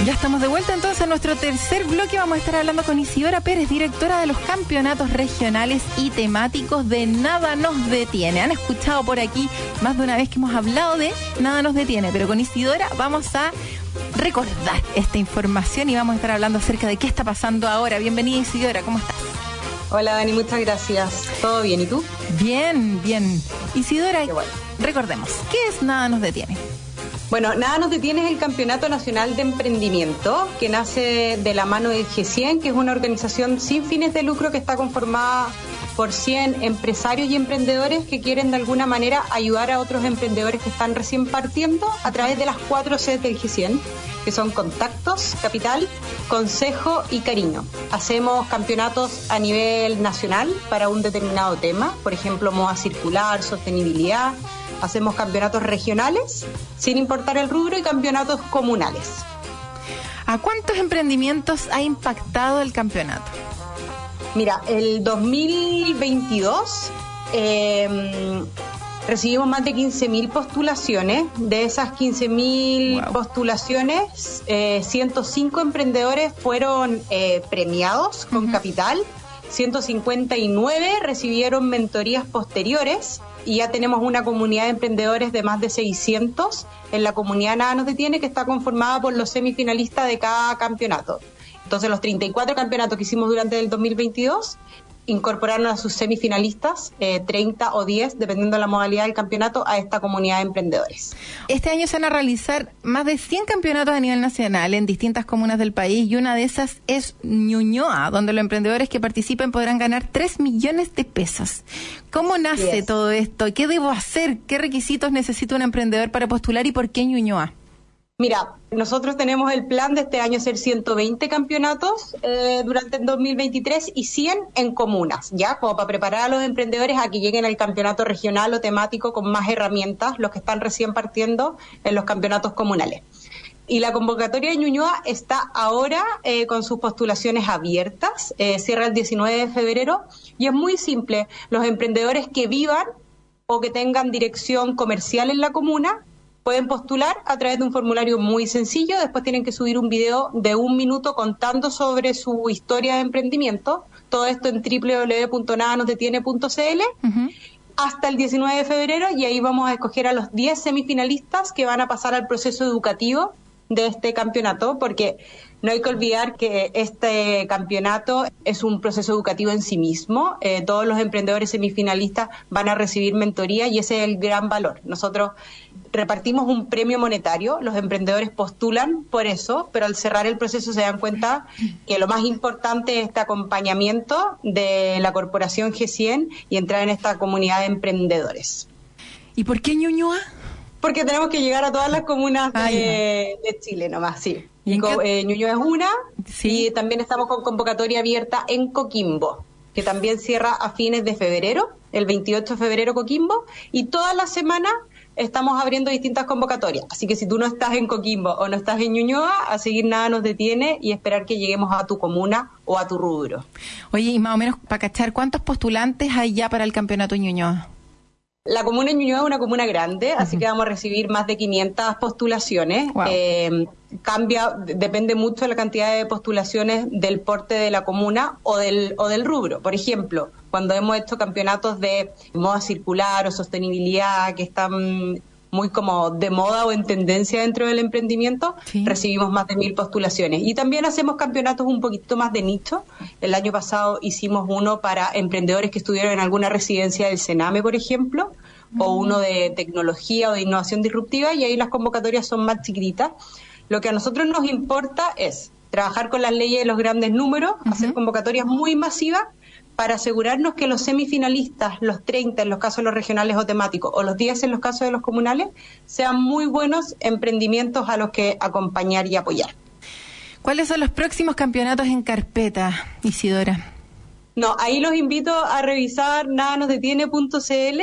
Ya estamos de vuelta entonces a nuestro tercer bloque. Vamos a estar hablando con Isidora Pérez, directora de los campeonatos regionales y temáticos de Nada nos detiene. Han escuchado por aquí más de una vez que hemos hablado de Nada nos detiene, pero con Isidora vamos a recordar esta información y vamos a estar hablando acerca de qué está pasando ahora. Bienvenida Isidora, ¿cómo estás? Hola Dani, muchas gracias. ¿Todo bien? ¿Y tú? Bien, bien. Isidora, recordemos, ¿qué es Nada nos detiene? Bueno, nada nos detiene es el Campeonato Nacional de Emprendimiento, que nace de la mano del G100, que es una organización sin fines de lucro que está conformada por 100 empresarios y emprendedores que quieren de alguna manera ayudar a otros emprendedores que están recién partiendo a través de las cuatro sedes del G100, que son contactos, capital, consejo y cariño. Hacemos campeonatos a nivel nacional para un determinado tema, por ejemplo, moda circular, sostenibilidad Hacemos campeonatos regionales, sin importar el rubro, y campeonatos comunales. ¿A cuántos emprendimientos ha impactado el campeonato? Mira, el 2022 em, recibimos más de 15.000 postulaciones. De esas 15.000 postulaciones, 105 eh, emprendedores fueron eh, premiados con capital, 159 recibieron mentorías posteriores y ya tenemos una comunidad de emprendedores de más de 600 en la comunidad Nada nos detiene que está conformada por los semifinalistas de cada campeonato. Entonces los 34 campeonatos que hicimos durante el 2022 incorporaron a sus semifinalistas, 30 eh, o 10, dependiendo de la modalidad del campeonato, a esta comunidad de emprendedores. Este año se van a realizar más de 100 campeonatos a nivel nacional en distintas comunas del país y una de esas es Ñuñoa, donde los emprendedores que participen podrán ganar 3 millones de pesos. ¿Cómo nace todo esto? ¿Qué debo hacer? ¿Qué requisitos necesita un emprendedor para postular y por qué Ñuñoa? Mira, nosotros tenemos el plan de este año ser 120 campeonatos eh, durante el 2023 y 100 en comunas, ¿ya? Como para preparar a los emprendedores a que lleguen al campeonato regional o temático con más herramientas, los que están recién partiendo en los campeonatos comunales. Y la convocatoria de Ñuñoa está ahora eh, con sus postulaciones abiertas, eh, cierra el 19 de febrero y es muy simple. Los emprendedores que vivan o que tengan dirección comercial en la comuna Pueden postular a través de un formulario muy sencillo, después tienen que subir un video de un minuto contando sobre su historia de emprendimiento, todo esto en www.nadanosdetiene.cl hasta el 19 de febrero y ahí vamos a escoger a los 10 semifinalistas que van a pasar al proceso educativo de este campeonato, porque no hay que olvidar que este campeonato es un proceso educativo en sí mismo. Eh, todos los emprendedores semifinalistas van a recibir mentoría y ese es el gran valor. Nosotros repartimos un premio monetario, los emprendedores postulan por eso, pero al cerrar el proceso se dan cuenta que lo más importante es este acompañamiento de la corporación G100 y entrar en esta comunidad de emprendedores. ¿Y por qué Ñuñoa? Porque tenemos que llegar a todas las comunas de, Chile nomás, sí. ¿Y eh, Ñuñoa es una y también estamos con convocatoria abierta en Coquimbo, que también cierra a fines de febrero, el 28 de febrero Coquimbo, y toda la semana estamos abriendo distintas convocatorias. Así que si tú no estás en Coquimbo o no estás en Ñuñoa, a seguir nada nos detiene y esperar que lleguemos a tu comuna o a tu rubro. Oye, y más o menos para cachar, ¿cuántos postulantes hay ya para el campeonato Ñuñoa? La comuna de Ñuñoa es una comuna grande, así que vamos a recibir más de 500 postulaciones. Eh, cambia, depende mucho de la cantidad de postulaciones del porte de la comuna o del, o del rubro. Por ejemplo, cuando hemos hecho campeonatos de moda circular o sostenibilidad que están muy como de moda o en tendencia dentro del emprendimiento, recibimos más de mil postulaciones. Y también hacemos campeonatos un poquito más de nicho. El año pasado hicimos uno para emprendedores que estuvieron en alguna residencia del Sename, por ejemplo, o uno de tecnología o de innovación disruptiva, y ahí las convocatorias son más chiquitas. Lo que a nosotros nos importa es trabajar con las leyes de los grandes números, hacer convocatorias muy masivas para asegurarnos que los semifinalistas, los 30 en los casos de los regionales o temáticos, o los 10 en los casos de los comunales, sean muy buenos emprendimientos a los que acompañar y apoyar. ¿Cuáles son los próximos campeonatos en carpeta, Isidora? No, ahí los invito a revisar nadanosdetiene.cl.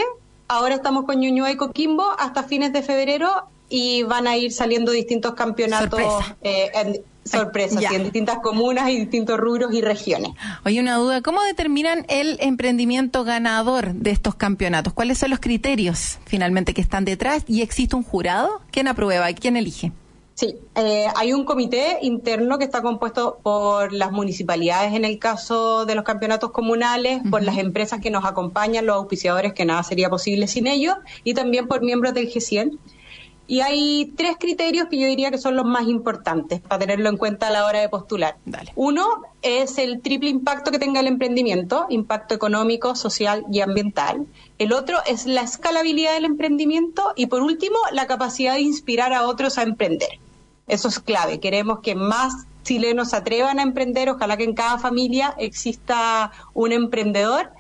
Ahora estamos con Ñuñoa y Coquimbo hasta fines de febrero y van a ir saliendo distintos campeonatos. Eh, sorpresas en distintas comunas y distintos rubros y regiones. Oye, una duda, ¿cómo determinan el emprendimiento ganador de estos campeonatos? ¿Cuáles son los criterios finalmente que están detrás? ¿Y existe un jurado? ¿Quién aprueba? ¿Quién elige? Sí, eh, hay un comité interno que está compuesto por las municipalidades en el caso de los campeonatos comunales, por las empresas que nos acompañan, los auspiciadores, que nada sería posible sin ellos, y también por miembros del G100. Y hay tres criterios que yo diría que son los más importantes para tenerlo en cuenta a la hora de postular. Uno es el triple impacto que tenga el emprendimiento, impacto económico, social y ambiental. El otro es la escalabilidad del emprendimiento y por último la capacidad de inspirar a otros a emprender. Eso es clave. Queremos que más chilenos se atrevan a emprender, ojalá que en cada familia exista un emprendedor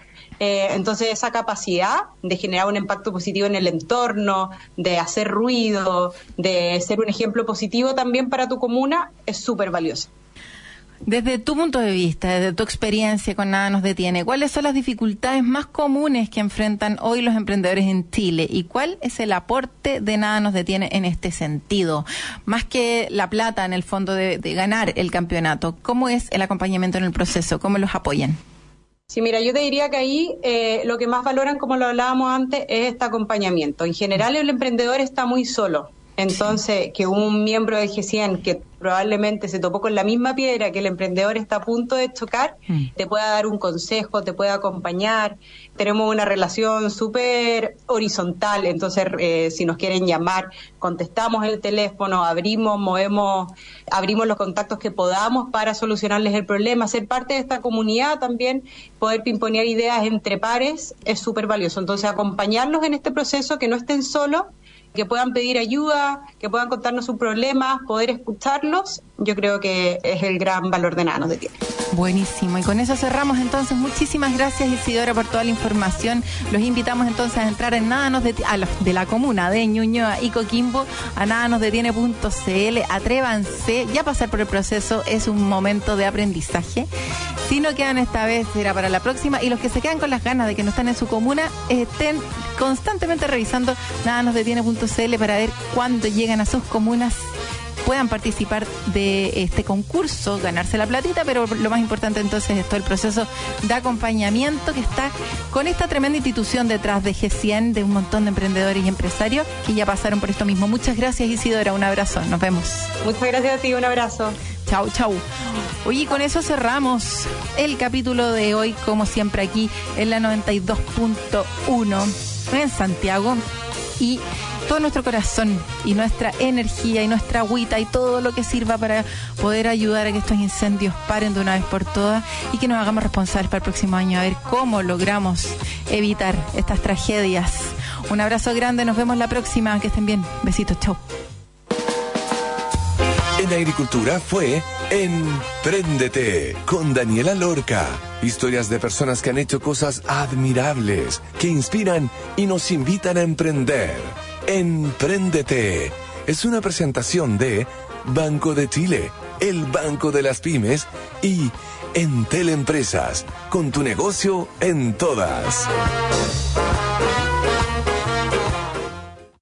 eh, entonces, esa capacidad de generar un impacto positivo en el entorno, de hacer ruido, de ser un ejemplo positivo también para tu comuna, es súper valiosa. Desde tu punto de vista, desde tu experiencia con Nada nos detiene, ¿cuáles son las dificultades más comunes que enfrentan hoy los emprendedores en Chile y cuál es el aporte de Nada nos detiene en este sentido? Más que la plata en el fondo de ganar el campeonato, ¿cómo es el acompañamiento en el proceso? ¿Cómo los apoyan? Sí, mira, yo te diría que ahí eh, lo que más valoran, como lo hablábamos antes, es este acompañamiento. En general, el emprendedor está muy solo. Entonces, que un miembro de G100 que probablemente se topó con la misma piedra que el emprendedor está a punto de chocar, mm. te pueda dar un consejo, te pueda acompañar. Tenemos una relación súper horizontal, entonces eh, si nos quieren llamar, contestamos el teléfono, abrimos, movemos, abrimos los contactos que podamos para solucionarles el problema. Ser parte de esta comunidad también, poder pimponear ideas entre pares es súper valioso. Entonces, acompañarlos en este proceso, que no estén solos que puedan pedir ayuda, que puedan contarnos sus problemas, poder escucharlos, yo creo que es el gran valor de Nanos de Tiene. Buenísimo. Y con eso cerramos entonces. Muchísimas gracias Isidora por toda la información. Los invitamos entonces a entrar en nada nos a de la comuna de Ñuñoa y Coquimbo a nada nos detiene.cl. Atrévanse ya pasar por el proceso es un momento de aprendizaje. Si no quedan esta vez será para la próxima. Y los que se quedan con las ganas de que no están en su comuna estén constantemente revisando nada nos detiene.cl para ver cuándo llegan a sus comunas puedan participar de este concurso, ganarse la platita, pero lo más importante entonces es todo el proceso de acompañamiento que está con esta tremenda institución detrás de G100, de un montón de emprendedores y empresarios que ya pasaron por esto mismo. Muchas gracias Isidora, un abrazo, nos vemos. Muchas gracias a ti, un abrazo. Chau, chau. Oye, con eso cerramos el capítulo de hoy, como siempre aquí en la 92.1 en Santiago. Y todo nuestro corazón y nuestra energía y nuestra agüita y todo lo que sirva para poder ayudar a que estos incendios paren de una vez por todas y que nos hagamos responsables para el próximo año a ver cómo logramos evitar estas tragedias. Un abrazo grande, nos vemos la próxima, que estén bien. Besitos, chau. En agricultura fue Empréndete con Daniela Lorca. Historias de personas que han hecho cosas admirables, que inspiran y nos invitan a emprender. Empréndete. Es una presentación de Banco de Chile, el Banco de las Pymes y Entel Empresas, con tu negocio en todas.